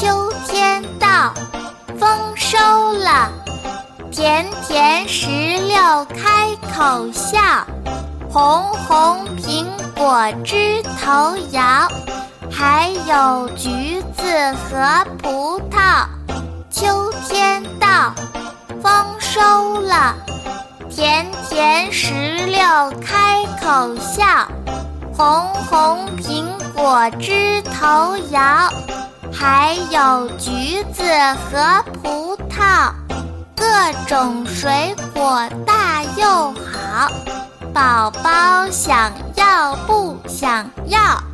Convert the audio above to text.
秋天到丰收了，甜甜石榴开口笑，红红苹果枝头摇，还有橘子和葡萄。秋天到，丰收了，甜甜石榴开口笑，红红苹果枝头摇。还有橘子和葡萄，各种水果大又好，宝宝想要不想要？